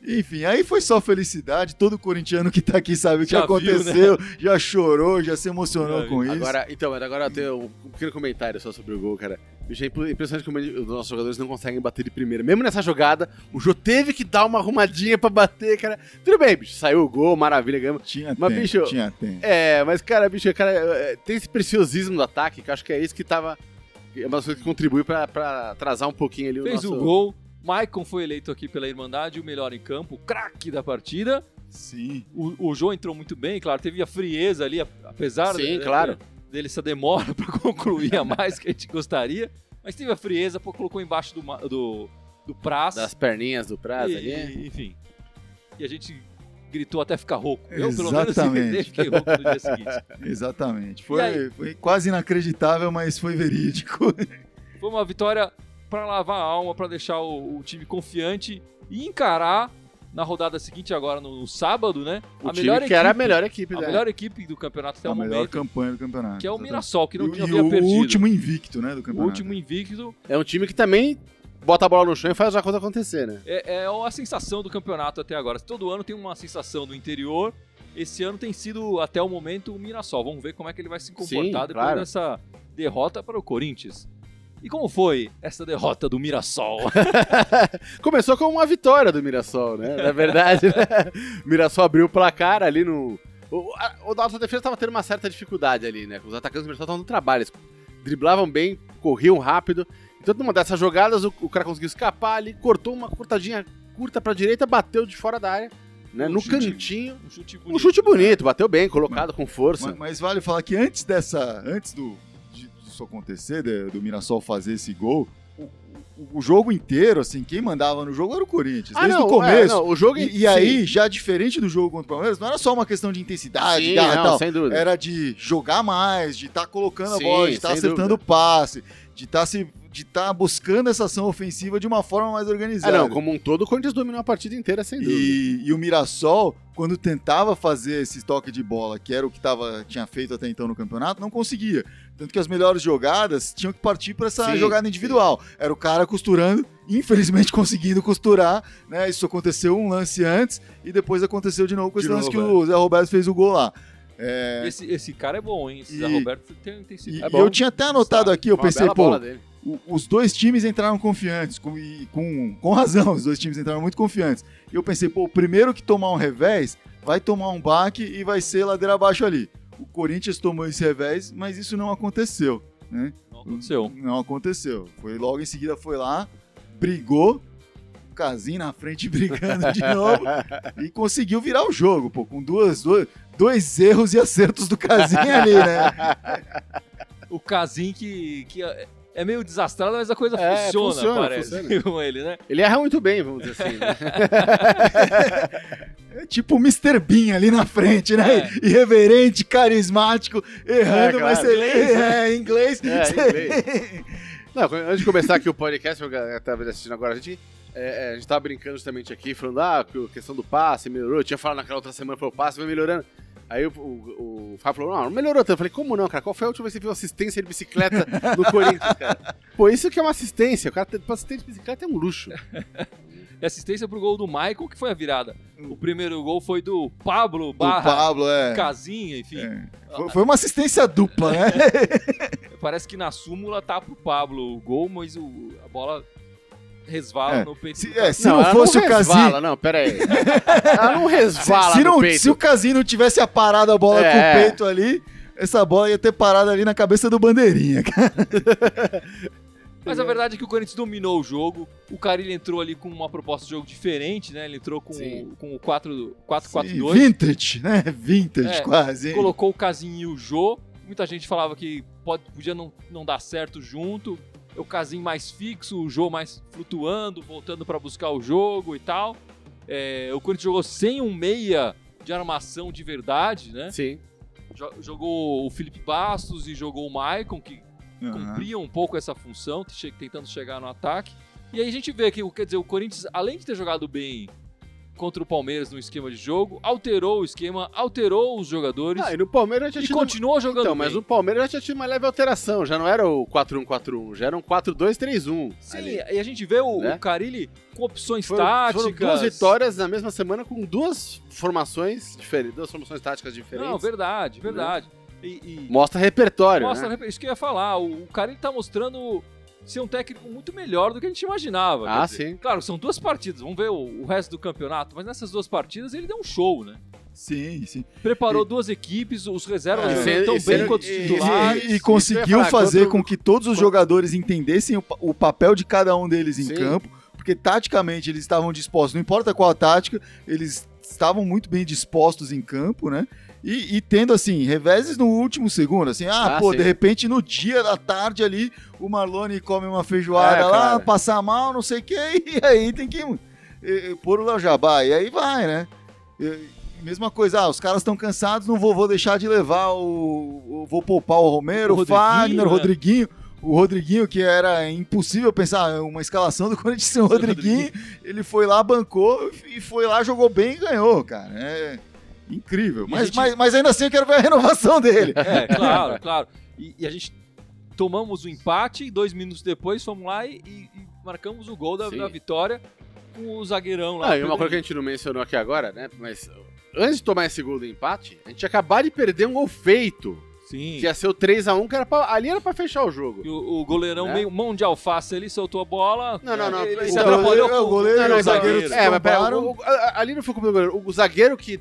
S2: Enfim, aí foi só felicidade. Todo corintiano que tá aqui sabe o que
S1: Já viu,
S2: aconteceu, já chorou, já se emocionou
S1: Já
S2: com isso.
S3: Agora, então, mas agora eu tenho um pequeno comentário só sobre o gol, cara. Bicho, é impre- impressionante como os nossos jogadores não conseguem bater de primeira. Mesmo nessa jogada, o Jô teve que dar uma arrumadinha pra bater, cara. Tudo bem, bicho, saiu o gol, maravilha, ganhamos.
S2: Tinha
S3: Mas,
S2: tempo,
S3: bicho,
S2: tinha tempo.
S3: É, mas, cara, bicho, cara, é, tem esse preciosismo do ataque, que eu acho que é isso que tava. É uma das coisas que contribuiu pra, pra atrasar um pouquinho ali o
S1: Fez
S3: nosso...
S1: o gol. Maicon foi eleito aqui pela Irmandade o melhor em campo, craque da partida.
S2: Sim.
S1: O, o João entrou muito bem, claro, teve a frieza ali, apesar
S3: Sim,
S1: de-
S3: claro.
S1: dele essa demora para concluir a mais que a gente gostaria. Mas teve a frieza, pô, colocou embaixo do, do, do Praz.
S3: Das perninhas do Praz
S1: e,
S3: ali.
S1: Enfim. E a gente gritou até ficar rouco. Eu, pelo menos,
S2: Exatamente.
S1: fiquei rouco no dia seguinte.
S2: Exatamente. Foi, foi quase inacreditável, mas foi verídico.
S1: Foi uma vitória para lavar a alma, para deixar o, o time confiante e encarar na rodada seguinte, agora no, no sábado, né?
S3: O
S1: a
S3: time
S1: melhor
S3: que
S1: equipe,
S3: era a melhor equipe,
S1: a
S3: né?
S1: melhor equipe do campeonato até
S2: a
S1: o
S2: melhor
S1: momento,
S2: campanha do campeonato.
S1: que é o
S2: exatamente.
S1: Mirassol, que não
S2: E,
S1: tinha
S2: e o
S1: perdido.
S2: último invicto, né, do
S1: O
S2: campeonato.
S1: último invicto.
S3: É um time que também bota a bola no chão e faz a coisa acontecer, né?
S1: É, é a sensação do campeonato até agora. Todo ano tem uma sensação do interior. Esse ano tem sido, até o momento, o Mirassol. Vamos ver como é que ele vai se comportar
S3: Sim,
S1: depois
S3: claro.
S1: dessa derrota para o Corinthians. E como foi essa derrota do Mirassol?
S3: Começou com uma vitória do Mirassol, né? Na verdade, né? O Mirassol abriu o placar ali no. O, a, o nossa defesa tava tendo uma certa dificuldade ali, né? Os atacantes do Mirassol estavam no trabalho. Eles driblavam bem, corriam rápido. Então, numa dessas jogadas, o, o cara conseguiu escapar ali, cortou uma cortadinha curta pra direita, bateu de fora da área, né?
S1: Um
S3: no
S1: chute.
S3: cantinho.
S1: Um chute bonito.
S3: Um chute bonito, bateu bem, colocado com força.
S2: Mas, mas vale falar que antes dessa. Antes do, disso acontecer, de- do Mirassol fazer esse gol, o, o- o jogo inteiro, assim, quem mandava no jogo era o Corinthians.
S3: Ah,
S2: desde
S3: não,
S2: o começo.
S3: é, não, o jogo
S2: E, e aí, já diferente do jogo contra o Palmeiras, não era só uma questão de intensidade,
S3: Sim,
S2: garra
S3: não,
S2: tal.
S3: sem dúvida.
S2: Era de jogar mais, de estar colocando
S3: Sim,
S2: a bola, de estar
S3: sem
S2: acertando o passe, de estar se de estar buscando essa ação ofensiva de uma forma mais organizada.
S3: não, como um todo, o Corinthians dominou a partida inteira, sem dúvida.
S2: E, e o Mirassol, quando tentava fazer esse toque de bola, que era o que tava, tinha feito até então no campeonato, não conseguia. Tanto que as melhores jogadas tinham que partir para essa
S3: Sim,
S2: jogada individual. Era o cara costurando, infelizmente conseguindo costurar, né? Isso aconteceu um lance antes e depois aconteceu de novo com
S3: De
S2: esse lance
S3: novo,
S2: que o Zé Roberto fez o gol lá. É,
S1: Esse, esse cara é bom, hein? Esse Zé
S2: E-
S1: Roberto tem, tem sido.
S3: É
S2: eu tinha até anotado aqui, eu pensei, pô,
S3: dele.
S2: Os dois times entraram confiantes, com, e com, com razão, os dois times entraram muito confiantes. E eu pensei, pô, o primeiro que tomar um revés vai tomar um baque e vai ser ladeira abaixo ali. O Corinthians tomou esse revés, mas isso não aconteceu, né?
S1: Não aconteceu.
S2: Não aconteceu. Foi logo em seguida foi lá, brigou, o Casim na frente brigando de novo e conseguiu virar o jogo, pô, com duas, duas dois erros e acertos do Casim ali, né?
S1: O Casim que, que é é meio desastrado, mas a coisa
S3: É,
S1: funciona,
S3: funciona,
S1: parece,
S3: funciona.
S1: com ele, né?
S3: Ele erra muito bem, vamos dizer assim. né?
S2: É tipo o Mr. Bean ali na frente, né?
S1: É.
S2: Irreverente, carismático, errando,
S3: É,
S2: mas você é, em inglês.
S3: É, em
S2: você-
S3: inglês. Não, antes de começar aqui o podcast, eu estava assistindo agora, a gente, é, é, a gente tava brincando justamente aqui, falando, ah, que a questão do passe melhorou. Eu tinha falado naquela outra semana, falou, o passe vai melhorando. Aí o, o, o Fábio falou, não, não melhorou tanto. Eu falei, como não, cara? Qual foi a última vez que você viu assistência de bicicleta no Corinthians, cara? Pô, isso que é uma assistência. O cara assistente de bicicleta é um luxo.
S1: E assistência pro gol do Michael, que foi a virada. O primeiro gol foi do Pablo barra
S2: Pablo, é.
S1: Casinha, enfim.
S2: É. Foi- Foi uma assistência dupla, né?
S1: Parece que na súmula tá pro Pablo o gol, mas o, a bola resvala
S2: É,
S1: no peito
S2: Se, é, se não,
S3: ela
S2: fosse o
S3: resvala,
S2: Casim.
S3: Não, pera aí. Ela não resvala
S2: Se,
S3: no
S2: não,
S3: peito.
S2: se o Casim não tivesse aparado a bola
S3: É.
S2: com o peito ali, essa bola ia ter parado ali na cabeça do Bandeirinha. cara.
S1: Mas a verdade é que o Corinthians dominou o jogo. O Carilli entrou ali com uma proposta de jogo diferente, né? Ele entrou com,
S3: Sim.
S1: com o 4
S2: Sim,
S1: 4-4-2.
S2: vintage, né? Vintage
S1: É,
S2: quase. hein?
S1: colocou o Casim e o Jô. Muita gente falava que pode, podia não, não dar certo junto. O Casim mais fixo, o Jô mais flutuando, voltando para buscar o jogo e tal. É, o Corinthians jogou sem um meia de armação de verdade, né?
S3: Sim.
S1: Jo- Jogou o Felipe Bastos e jogou o Maicon, que
S2: Aham.
S1: cumpriam um pouco essa função, tentando chegar no ataque. E aí a gente vê que, o- quer dizer, o Corinthians, além de ter jogado bem contra o Palmeiras no esquema de jogo, alterou o esquema, alterou os jogadores
S3: Ah, e no Palmeiras tinha
S1: e
S3: tido...
S1: continuou jogando
S3: Então,
S1: bem.
S3: mas no Palmeiras já tinha uma leve alteração. Já não era o 4-1-4-1, já era um 4-2-3-1.
S1: Sim,
S3: ali.
S1: e a gente vê o,
S3: Né?
S1: o Carilli com opções
S3: Foram,
S1: táticas.
S3: foram duas vitórias na mesma semana com duas formações diferentes, duas formações táticas diferentes.
S1: Não, verdade, verdade. E, e
S3: Mostra repertório,
S1: mostra,
S3: né?
S1: isso que eu ia falar. O, o Carilli tá mostrando ser um técnico muito melhor do que a gente imaginava.
S3: Ah,
S1: dizer,
S3: sim.
S1: Claro, são duas partidas, vamos ver o, o resto do campeonato, mas nessas duas partidas ele deu um show, né?
S2: Sim, sim.
S1: Preparou duas equipes, os reservas
S2: É.
S3: E
S1: tão bem quanto os
S3: e-
S1: titulares.
S2: E, e
S3: isso eu
S2: conseguiu
S3: falar,
S2: fazer
S3: contra o-
S2: com que todos os jogadores entendessem o, o papel de cada um deles em
S3: Sim.
S2: campo, porque taticamente eles estavam dispostos, não importa qual a tática, eles estavam muito bem dispostos em campo, né? E, e tendo, assim, reveses no último segundo, assim, ah,
S3: Ah,
S2: pô,
S3: sim.
S2: de repente no dia da tarde ali, o Marlone come uma feijoada
S3: É,
S2: lá, passar mal, não sei o que, e aí tem que eh, pôr o Léo Jabá, e aí vai, né? E- Mesma coisa, ah, os caras estão cansados, não vou, vou deixar de levar o, o- Vou poupar o Romero,
S1: O
S2: o Fagner, o
S1: Rodriguinho, né?
S2: Rodriguinho. O Rodriguinho, que era impossível pensar uma escalação do Corinthians sem o
S1: Sem o
S2: Rodriguinho, ele foi lá, bancou e foi lá, jogou bem e ganhou, cara. É incrível. Mas,
S1: gente-
S2: mas, mas ainda assim eu quero ver a renovação dele.
S1: É, claro, claro. E, e a gente tomamos o empate e dois minutos depois fomos lá e, e- marcamos o gol da, da vitória com o zagueirão lá.
S3: Ah, e uma coisa que a gente não mencionou aqui agora, né? Mas antes de tomar esse gol do empate, a gente acabado de perder um gol feito.
S1: Sim.
S3: Que ia ser o 3x1, que era pra, ali era pra fechar o jogo.
S1: E o, o goleirão
S3: Né?
S1: meio mão de alface, ele soltou a bola.
S3: Não, não, não.
S1: Ele se
S3: Então,
S1: atrapalhou
S2: o
S1: com
S2: goleiro e o
S1: o
S2: zagueiro
S1: zagueiro.
S3: É, mas pera,
S2: Tombaram.
S3: o- o- a- ali não foi culpa do goleiro. O zagueiro que.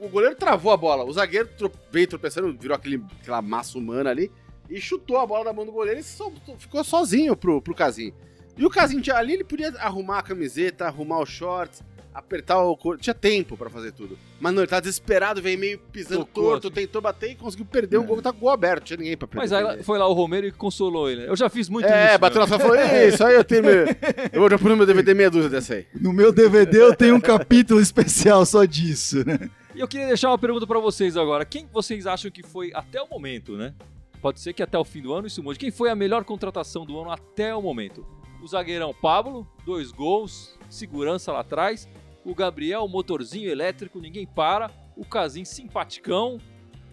S3: O goleiro travou a bola. O zagueiro veio tropeçando, virou aquele, aquela massa humana ali e chutou a bola da mão do goleiro e só- ficou sozinho pro, pro Casim. E o Casim tinha- ali ele podia arrumar a camiseta, arrumar os shorts, apertar o corpo. Tinha tempo pra fazer tudo. Mas não, ele tá desesperado, veio meio pisando
S1: Tocou,
S3: torto,
S1: assim.
S3: tentou bater e conseguiu perder o gol. Tá com o gol aberto, tinha ninguém pra perder.
S1: Mas aí foi lá o Romero e consolou ele. Eu já fiz muito
S3: É,
S1: isso.
S3: bateu
S1: meu.
S3: na sua falou, isso aí eu tenho meu. Eu já pus no meu DVD meia dúzia dessa aí.
S2: No meu DVD eu tenho um capítulo especial só disso, né?
S1: E eu queria deixar uma pergunta pra vocês agora. Quem vocês acham que foi até o momento, né? Pode ser que até o fim do ano isso mude. Quem foi a melhor contratação do ano até o momento? O zagueirão Pablo, dois gols, segurança lá atrás. O Gabriel, motorzinho elétrico, ninguém para. O Casim, simpaticão,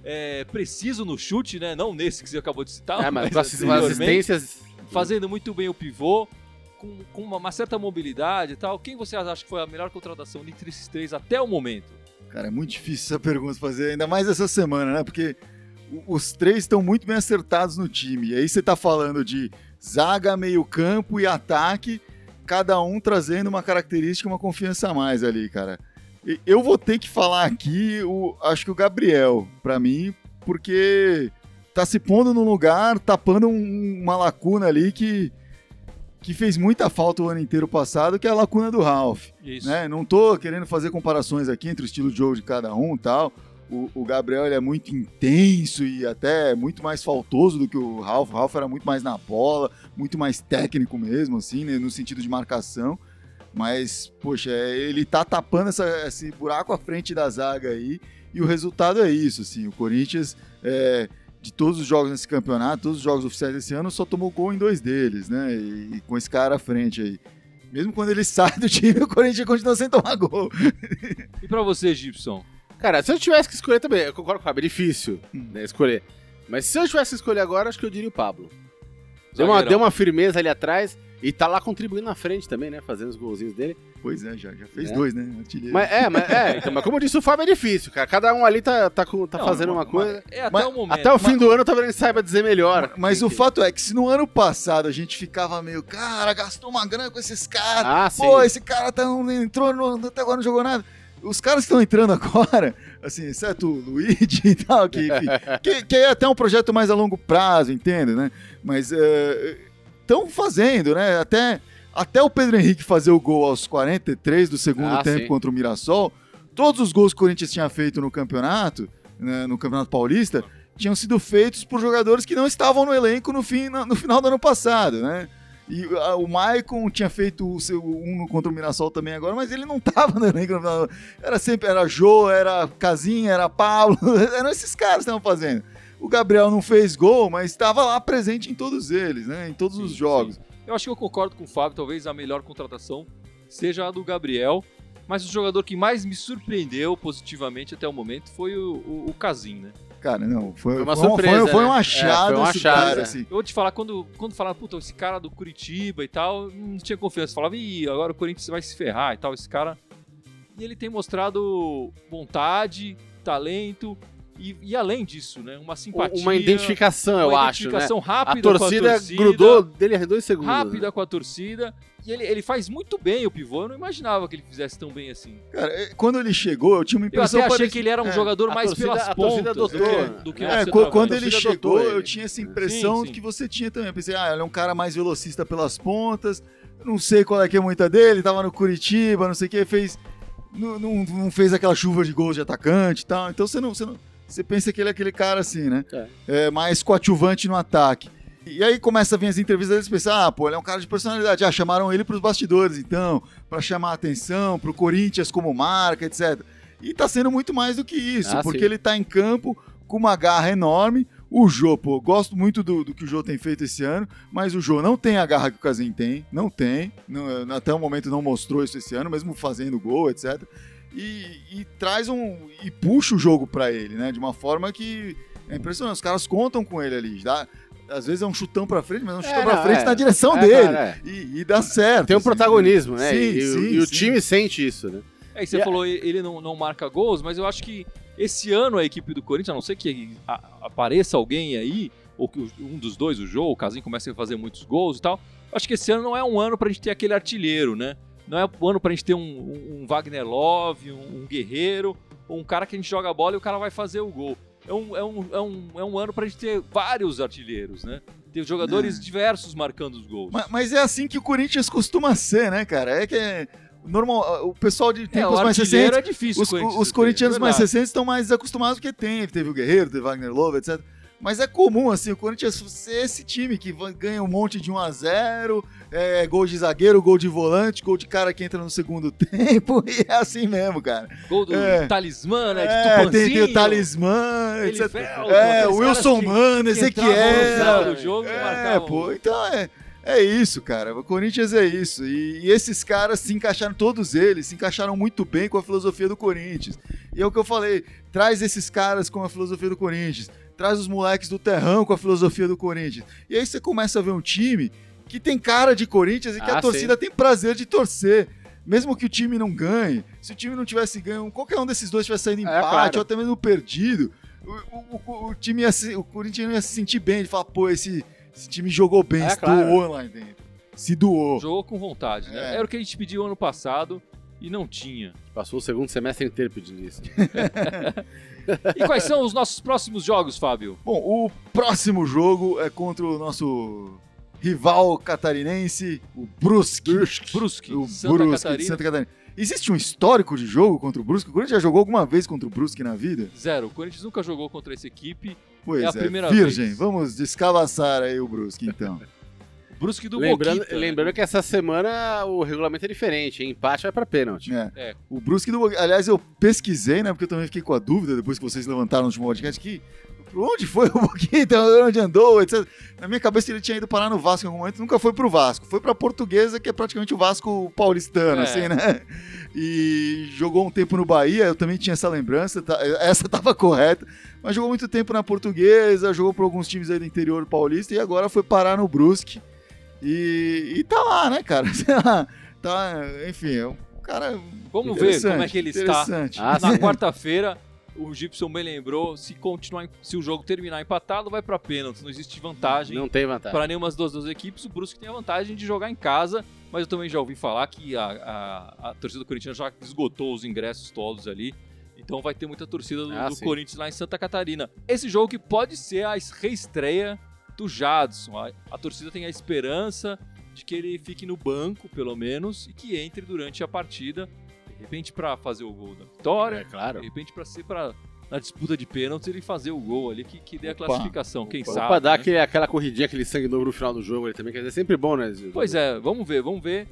S1: é, preciso no chute, né? Não nesse que você acabou de citar,
S3: É, mas
S1: mas
S3: assistências.
S1: fazendo muito bem o pivô, com, com uma, uma certa mobilidade e tal. Quem você acha que foi a melhor contratação entre esses três até o momento?
S2: Cara, é muito difícil essa pergunta fazer, ainda mais essa semana, né? Porque os três estão muito bem acertados no time. E aí você tá falando de zaga, meio-campo e ataque, cada um trazendo uma característica, uma confiança a mais ali, cara. Eu vou ter que falar aqui, o, acho que o Gabriel, pra mim, porque tá se pondo no lugar, tapando um- uma lacuna ali que, que fez muita falta o ano inteiro passado, que é a lacuna do Ralph
S1: Isso.
S2: né? Não tô querendo fazer comparações aqui entre o estilo de jogo de cada um e tal. o, o Gabriel é muito intenso e até muito mais faltoso do que o Ralf. O Ralf era muito mais na bola, muito mais técnico mesmo, assim, né, no sentido de marcação. Mas, poxa, é, ele tá tapando essa, esse buraco à frente da zaga aí. E o resultado é isso, assim. O Corinthians, é, de todos os jogos nesse campeonato, todos os jogos oficiais desse ano, só tomou gol em dois deles, né? E, e com esse cara à frente aí. Mesmo quando ele sai do time, o Corinthians continua sem tomar gol.
S1: E pra você, Gibson?
S3: Cara, se eu tivesse que escolher também, eu concordo com o Fábio, é difícil
S2: Hum.
S3: né, escolher. Mas se eu tivesse que escolher agora, acho que eu diria o Pablo. Deu uma, deu uma firmeza ali atrás e tá lá contribuindo na frente também, né? Fazendo os golzinhos dele.
S2: Pois é, já, já fez
S3: É.
S2: dois, né? Artilheiro.
S3: Mas é, mas, é então, mas como eu disse, o Fábio é difícil, cara. Cada um ali tá, tá, com- tá
S1: Não,
S3: fazendo uma
S1: mas-
S3: coisa.
S1: É até
S2: Mas-
S1: o momento.
S3: Até o fim do ano talvez ele saiba dizer melhor.
S2: Mas o
S3: que-
S2: fato é que se no ano passado a gente ficava meio, cara, gastou uma grana com esses caras,
S3: Ah, sim.
S2: pô, esse cara tá, não entrou, no- até agora não jogou nada. Os caras que estão entrando agora, assim, exceto o Luigi e tal, que, que, que é até um projeto mais a longo prazo, entende, né? Mas estão fazendo, né? Até, até o Pedro Henrique fazer o gol aos 43 do segundo
S3: Ah,
S2: tempo
S3: sim.
S2: contra o Mirassol, todos os gols que o Corinthians tinha feito no campeonato, né, no Campeonato Paulista, tinham sido feitos por jogadores que não estavam no elenco no, fim, no final do ano passado, né? E ah, o Maicon tinha feito o seu, um contra o Mirassol também agora, mas ele não estava no elenco Era sempre, era Jô, era Casinha, era Pablo, eram esses caras que estavam fazendo. O Gabriel não fez gol, mas estava lá presente em todos eles, né? Em todos os
S1: Sim,
S2: jogos.
S1: sim. Eu acho que eu concordo com o Fábio, talvez a melhor contratação seja a do Gabriel. Mas o jogador que mais me surpreendeu positivamente até o momento foi o, o, o Casim, né?
S2: Cara, não, foi,
S3: Foi uma
S2: foi um-
S3: surpresa,
S2: foi, foi um
S3: né?
S2: achado
S3: É, foi um achado,
S2: cara,
S3: é.
S2: assim.
S1: Eu vou te falar, quando, quando falaram, puta, esse cara do Curitiba e tal, não tinha confiança. Falava, ih, agora o Corinthians vai se ferrar e tal, esse cara. E ele tem mostrado vontade, talento e, e além disso, né? Uma simpatia.
S3: Uma identificação, eu
S1: uma
S3: acho, né?
S1: identificação
S3: A
S1: rápida com a
S3: torcida,
S1: torcida.
S3: grudou dele a dois segundos.
S1: rápida
S3: né?
S1: com a torcida. E ele, ele faz muito bem o pivô. Eu não imaginava que ele fizesse tão bem assim.
S2: Cara, é, quando ele chegou, eu tinha uma
S1: Eu
S2: impressão
S1: até achei
S2: parecida-
S1: que ele era um
S2: é.
S1: jogador mais
S3: torcida-
S1: pelas
S3: a torcida
S1: pontas
S3: adotou,
S1: do
S3: né?
S1: que- do que
S2: É, qu-
S1: centroavante.
S2: quando ele
S3: torcida
S2: chegou,
S3: adotou
S2: eu
S3: ele.
S2: tinha essa impressão
S1: Sim, sim.
S2: que você tinha também. Eu pensei, ah, ele é um cara mais velocista pelas pontas. eu Não sei qual é que é muita dele. Tava no Curitiba, não sei o que, fez. Não, não, não fez aquela chuva de gols de atacante e tal. Então você não, você não. Você pensa que ele é aquele cara assim, né?
S3: É.
S2: É, mais coadjuvante no ataque. E aí começa a vir as entrevistas deles e pensa, ah, pô, ele é um cara de personalidade. Ah, chamaram ele pros bastidores, então, pra chamar a atenção, pro Corinthians como marca, etc. E tá sendo muito mais do que isso,
S3: Ah,
S2: porque
S3: sim.
S2: ele tá em campo com uma garra enorme. O Jô, pô, gosto muito do, do que o Jô tem feito esse ano, mas o Jô não tem a garra que o Casim tem, não tem. Não- até o momento não mostrou isso esse ano, mesmo fazendo gol, etc. E, e traz um. e puxa o jogo pra ele, né? De uma forma que é impressionante. Os caras contam com ele ali. Dá, às vezes é um chutão pra frente, mas é um chutão
S3: É,
S2: pra frente
S3: é.
S2: na direção
S3: É,
S2: dele.
S3: cara, é.
S2: E, e dá certo.
S3: Tem um
S2: assim,
S3: protagonismo, né?
S2: Sim,
S3: e,
S2: sim,
S3: e o
S2: sim.
S3: time sente isso, né?
S1: É, e você
S3: E a-
S1: falou, ele não, não marca gols, mas eu acho que esse ano a equipe do Corinthians, a não ser que apareça alguém aí, ou que o- um dos dois, o Jô, o Casim, comece a fazer muitos gols e tal, acho que esse ano não é um ano pra gente ter aquele artilheiro, né? Não é um ano pra gente ter um, um- um Wagner Love, um, um guerreiro, um cara que a gente joga a bola e o cara vai fazer o gol. É um, é um, é um, é um ano pra gente ter vários artilheiros, né? Ter jogadores
S2: É.
S1: diversos marcando os gols.
S2: Mas, mas é assim que o Corinthians costuma ser, né, cara? É que é. Normal, o pessoal de
S1: é,
S2: tempos
S1: o
S2: mais recentes
S1: é difícil.
S2: Os,
S1: o
S2: os corintianos
S1: é
S2: mais recentes estão mais desacostumados porque tem. Teve o Guerreiro, teve Wagner Love, etc. Mas é comum, assim, o Corinthians ser esse time que ganha um monte de 1 a 0 é, gol de zagueiro, gol de volante, gol de cara que entra no segundo tempo, e é assim mesmo, cara.
S1: Gol do
S2: É.
S1: talismã, né? De
S2: É, tem, tem o talismã, etc. É, Wilson Mano, Ezequiel.
S1: do jogo
S2: É, pô, então é, é isso, cara. O Corinthians é isso. E, e esses caras se encaixaram, todos eles, se encaixaram muito bem com a filosofia do Corinthians. E é o que eu falei, traz esses caras com a filosofia do Corinthians, traz os moleques do terrão com a filosofia do Corinthians. E aí você começa a ver um time que tem cara de Corinthians e que a
S3: Ah,
S2: torcida tem prazer de torcer. Mesmo que o time não ganhe, se o time não tivesse ganho, qualquer um desses dois tivesse saído em
S3: É,
S2: empate
S3: claro.
S2: ou até mesmo perdido, o, o- o- o time ia se, o Corinthians ia se sentir bem, de falar, pô, esse, esse time jogou bem,
S3: É,
S2: se
S3: claro.
S2: doou lá dentro. Se doou.
S1: Jogou com vontade, né?
S2: É.
S1: Era o que a gente pediu ano passado e não tinha.
S3: Passou o segundo semestre inteiro pedindo isso.
S1: E quais são os nossos próximos jogos, Fábio?
S2: Bom, o próximo jogo é contra o nosso rival catarinense, o Brusque.
S1: Brusque,
S2: o
S1: Santa
S2: Brusque
S1: Catarina.
S2: de Santa Catarina. existe um histórico de jogo contra o Brusque? O Corinthians já jogou alguma vez contra o Brusque na vida?
S1: Zero. O Corinthians nunca jogou contra essa equipe.
S2: Pois
S1: É
S2: é,
S1: a primeira
S2: virgem.
S1: vez.
S2: Vamos descavassar aí o Brusque, então.
S1: Brusque do
S3: Lembrando,
S1: Boquita. né?
S3: lembrando que essa semana o regulamento é diferente, hein? Empate vai pra pênalti.
S2: É.
S1: É.
S2: O Brusque do Aliás, eu pesquisei, né? Porque eu também fiquei com a dúvida depois que vocês levantaram no último podcast que. Por onde foi o Boquita? Onde andou, etc. Na minha cabeça ele tinha ido parar no Vasco em algum momento, nunca foi pro Vasco. Foi pra Portuguesa, que é praticamente o Vasco paulistano,
S1: É.
S2: assim, né? E jogou um tempo no Bahia, eu também tinha essa lembrança, tá- essa tava correta. Mas jogou muito tempo na Portuguesa, jogou por alguns times aí do interior paulista e agora foi parar no Brusque. E, e tá lá, né, cara? tá, enfim, é um cara.
S1: Vamos ver como é que ele está.
S3: Ah,
S1: Na quarta-feira, o Gibson bem lembrou, se continuar, se o jogo terminar empatado, vai pra pênalti. Não existe vantagem
S3: Não tem vantagem.
S1: para nenhuma das duas, duas equipes. O Brusque tem a vantagem de jogar em casa, mas eu também já ouvi falar que a, a, a torcida do Corinthians já esgotou os ingressos todos ali. Então vai ter muita torcida do,
S3: Ah,
S1: do. Corinthians lá em Santa Catarina. Esse jogo que pode ser a reestreia do Jadson. A, a torcida tem a esperança de que ele fique no banco, pelo menos, e que entre durante a partida, de repente para fazer o gol da vitória,
S3: É claro.
S1: de repente para ser para na disputa de pênaltis ele fazer o gol ali que, que dê a
S2: Opa,
S1: classificação, quem
S2: opa.
S1: sabe.
S3: Pra dar
S1: né?
S3: aquele, aquela corridinha, aquele sangue novo no final do jogo ali também, dizer, é sempre bom, né?
S1: Pois é, vamos ver, vamos ver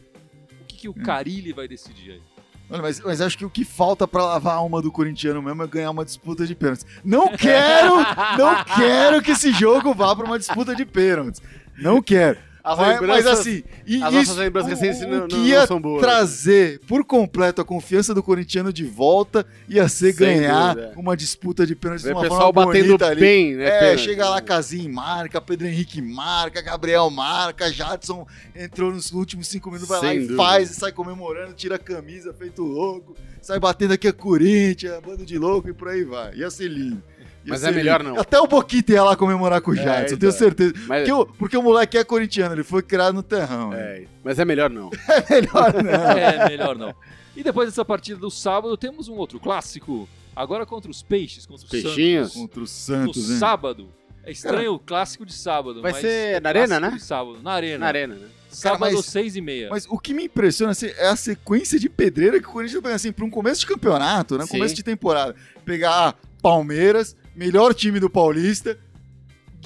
S1: o que, que o
S2: Hum.
S1: Carilli vai decidir aí.
S2: Mas, mas acho que o que falta pra lavar a alma do corintiano mesmo é ganhar uma disputa de pênaltis. Não quero, não quero que esse jogo vá pra uma disputa de pênaltis. Não quero.
S3: As
S2: Mas, mas assim, e
S3: as
S2: isso,
S3: lembranças
S2: o-
S3: recentes
S2: o,
S3: não-
S2: que
S3: não-
S2: ia
S3: não boas.
S2: trazer por completo a confiança do corintiano de volta ia ser ganhar
S3: dúvida.
S2: uma disputa de pênaltis de
S3: o
S2: uma
S3: pessoal
S2: forma
S3: batendo
S2: bonita ali.
S3: bem, né?
S2: É,
S3: pênalti.
S2: chega lá, Casim marca, Pedro Henrique marca, Gabriel marca, Jadson entrou nos últimos cinco minutos, vai lá
S3: Sem
S2: e
S3: dúvida.
S2: faz, e sai comemorando, tira a camisa, feito louco, sai batendo aqui a Corinthians, bando de louco e por aí vai. Ia ser lindo.
S3: Mas
S2: ser
S3: é melhor não.
S2: Até o Boquita ia lá comemorar com o
S3: É,
S2: Jadson,
S3: então.
S2: tenho certeza.
S3: Mas,
S2: Porque o, porque o moleque é corintiano, ele foi criado no terrão. né?
S3: é, mas é melhor não.
S2: É melhor não.
S1: É, melhor não. E depois dessa partida do sábado, temos um outro clássico. Agora contra os Peixes, contra os
S3: Peixinhos.
S2: Contra o
S1: Santos.
S2: Santos,
S1: No
S2: hein?
S1: sábado. É estranho o clássico de sábado.
S3: Vai
S1: mas
S3: ser
S1: é
S3: na arena, né?
S1: De sábado, na arena.
S3: Na arena, né?
S1: Sábado,
S2: Cara, mas-
S1: seis e meia.
S2: Mas o que me impressiona assim, é a sequência de pedreira que o Corinthians pega assim, para um começo de campeonato, né?
S3: Sim.
S2: Começo de temporada. Pegar ah, Palmeiras, melhor time do Paulista,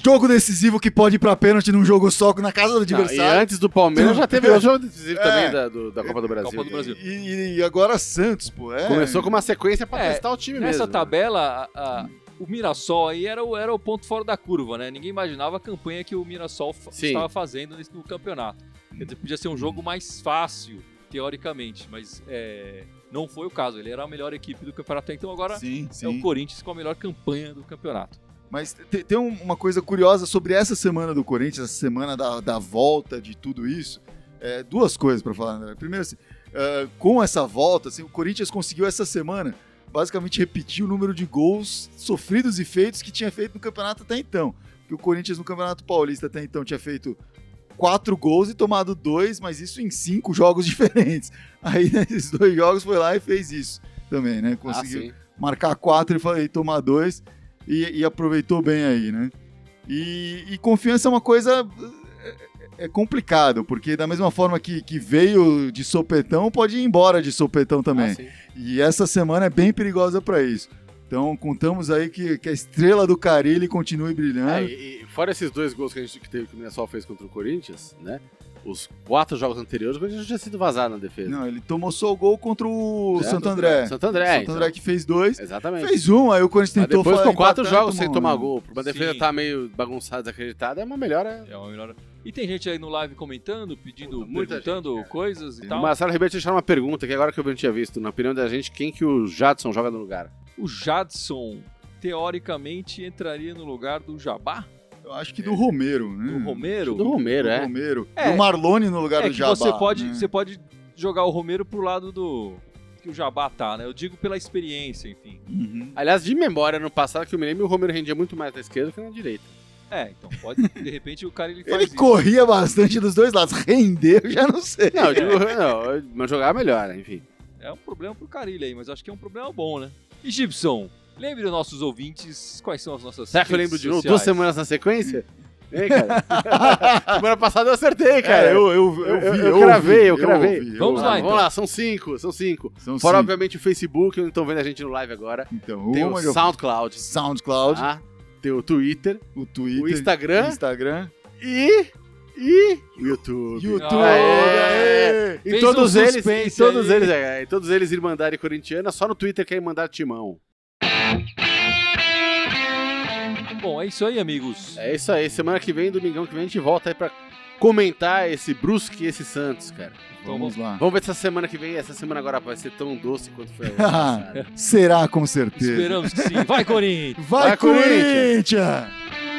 S2: jogo decisivo que pode ir pra pênalti num jogo só na casa do
S3: Não, e
S2: adversário.
S3: antes do Palmeiras já teve outro jogo decisivo
S2: É.
S3: também da, do- da Copa do Brasil.
S1: Copa do Brasil.
S2: E, e agora Santos, pô. É.
S3: Começou com uma sequência pra
S1: É,
S3: testar o time
S1: Nessa
S3: mesmo. né?
S1: tabela, a- a- o Mirassol aí era o, era o ponto fora da curva, né? Ninguém imaginava a campanha que o Mirassol
S3: Sim.
S1: estava fazendo nesse, no campeonato. Quer dizer, podia ser um jogo mais fácil, teoricamente, mas é, não foi o caso. Ele era a melhor equipe do campeonato até então, agora
S2: Sim,
S1: é
S2: sim.
S1: o Corinthians com a melhor campanha do campeonato.
S2: Mas te- tem um- uma coisa curiosa sobre essa semana do Corinthians, essa semana da, da volta de tudo isso. É, duas coisas pra falar, André. Primeiro, assim, é, com essa volta, assim, o Corinthians conseguiu essa semana basicamente repetir o número de gols sofridos e feitos que tinha feito no campeonato até então. Porque o Corinthians no Campeonato Paulista até então tinha feito quatro gols e tomado dois, mas isso em cinco jogos diferentes. Aí nesses dois jogos foi lá e fez isso também, né?
S3: Ah,
S2: Conseguiu
S3: sim.
S2: marcar quatro e, e tomar dois e, e aproveitou bem aí, né? E, e confiança é uma coisa é, é complicado, porque da mesma forma que, que veio de sopetão, pode ir embora de sopetão também.
S3: Ah.
S2: E essa semana é bem perigosa para isso. Então contamos aí que, que a estrela do Carilli continue
S3: É,
S2: brilhando.
S3: e, e fora esses dois gols que a gente que teve que o Mirassol fez contra o Corinthians, né? Os quatro jogos anteriores, o Corinthians já tinha sido vazado na defesa.
S2: Não, ele tomou só o gol contra o
S3: É,
S2: Santo André.
S3: Santo André,
S2: Santo
S3: então.
S2: André que fez dois.
S3: Exatamente.
S2: Fez um, aí o Corinthians tentou
S3: depois
S2: falar,
S3: com quatro jogos sem tomar gol. Pra uma defesa
S1: Sim.
S3: tá meio bagunçada, desacreditada, é uma melhora.
S1: É uma melhor. E tem gente aí no live comentando, pedindo,
S3: muita
S1: perguntando
S3: gente,
S1: coisas e tal.
S3: Marcelo Ribeiro tinha deixado uma pergunta que agora que eu não tinha visto. Na opinião da gente, quem que o Jadson joga no lugar?
S1: O Jadson, teoricamente, entraria no lugar do Jabá?
S2: Eu acho que do Romero, né?
S1: Do Romero?
S3: Do Romero,
S2: Do
S3: é.
S2: Romero.
S1: É.
S2: Do Marlone no lugar
S1: É
S2: do
S1: que
S2: Jabá.
S1: você pode,
S2: né?
S1: você pode jogar o Romero pro lado do que o Jabá tá, né? Eu digo pela experiência, enfim.
S2: Uhum.
S3: Aliás, de memória, no passado, que eu me lembro, o Romero rendia muito mais na esquerda que na direita.
S1: É, então pode, de repente o cara ele faz
S2: Ele
S1: isso.
S2: corria bastante dos dois lados. Render, eu já não sei.
S3: Não, eu digo, não, mas jogar melhor, né? enfim.
S1: É um problema pro Carilho aí, mas acho que é um problema bom, né? E Gibson, lembre os nossos ouvintes quais são as nossas
S3: Será que eu lembro de novo? Duas semanas na sequência? Hein, cara? Semana passada eu acertei, cara.
S2: É, eu, eu, eu,
S3: Eu-
S2: vi,
S3: eu cravei, eu cravei.
S2: ouvi, eu
S1: Vamos
S2: ouvi.
S1: lá,
S3: Vamos
S1: então.
S3: lá, são cinco, são cinco.
S2: São
S3: Fora,
S2: cinco.
S3: obviamente, o Facebook, que não estão vendo a gente no live agora.
S2: Então,
S3: Tem
S2: uma
S3: o
S2: eu-
S3: SoundCloud,
S2: SoundCloud,
S3: tá? tem o Twitter,
S2: o Twitter,
S3: o Instagram
S2: Instagram,
S3: e, e YouTube.
S2: YouTube.
S3: Aê!
S2: aê!
S3: Em todos
S1: um
S3: eles, em todos
S1: aí.
S3: eles, é, em todos eles Irmandade Corintiana, só no Twitter que é Irmandade Timão.
S1: Bom, é isso aí, amigos.
S3: É isso aí, semana que vem, domingão que vem, a gente volta aí pra comentar esse Brusque e esse Santos, cara.
S2: Vamos lá.
S3: Vamos ver se essa semana que vem, essa semana agora vai ser tão doce quanto foi a.
S2: Será com certeza.
S1: Esperamos que sim. Vai, Corinthians!
S2: Vai,
S3: Vai, Corinthians!
S2: Corinthians!